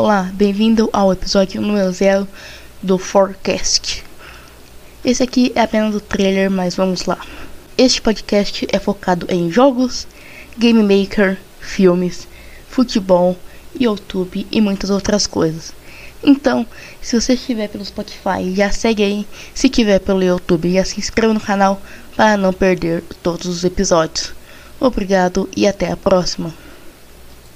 Olá, bem-vindo ao episódio número 0 do Forecast. Esse aqui é apenas o trailer, mas vamos lá. Este podcast é focado em jogos, game maker, filmes, futebol, YouTube e muitas outras coisas. Então, se você estiver pelo Spotify, já segue aí. Se estiver pelo YouTube, já se inscreva no canal para não perder todos os episódios. Obrigado e até a próxima.